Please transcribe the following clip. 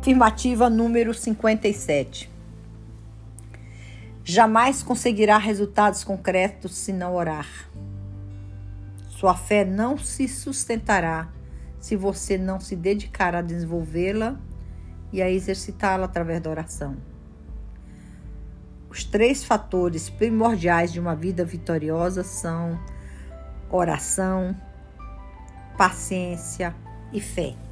Afirmativa número 57. Jamais conseguirá resultados concretos se não orar. Sua fé não se sustentará se você não se dedicar a desenvolvê-la e a exercitá-la através da oração. Os três fatores primordiais de uma vida vitoriosa são oração, paciência e fé.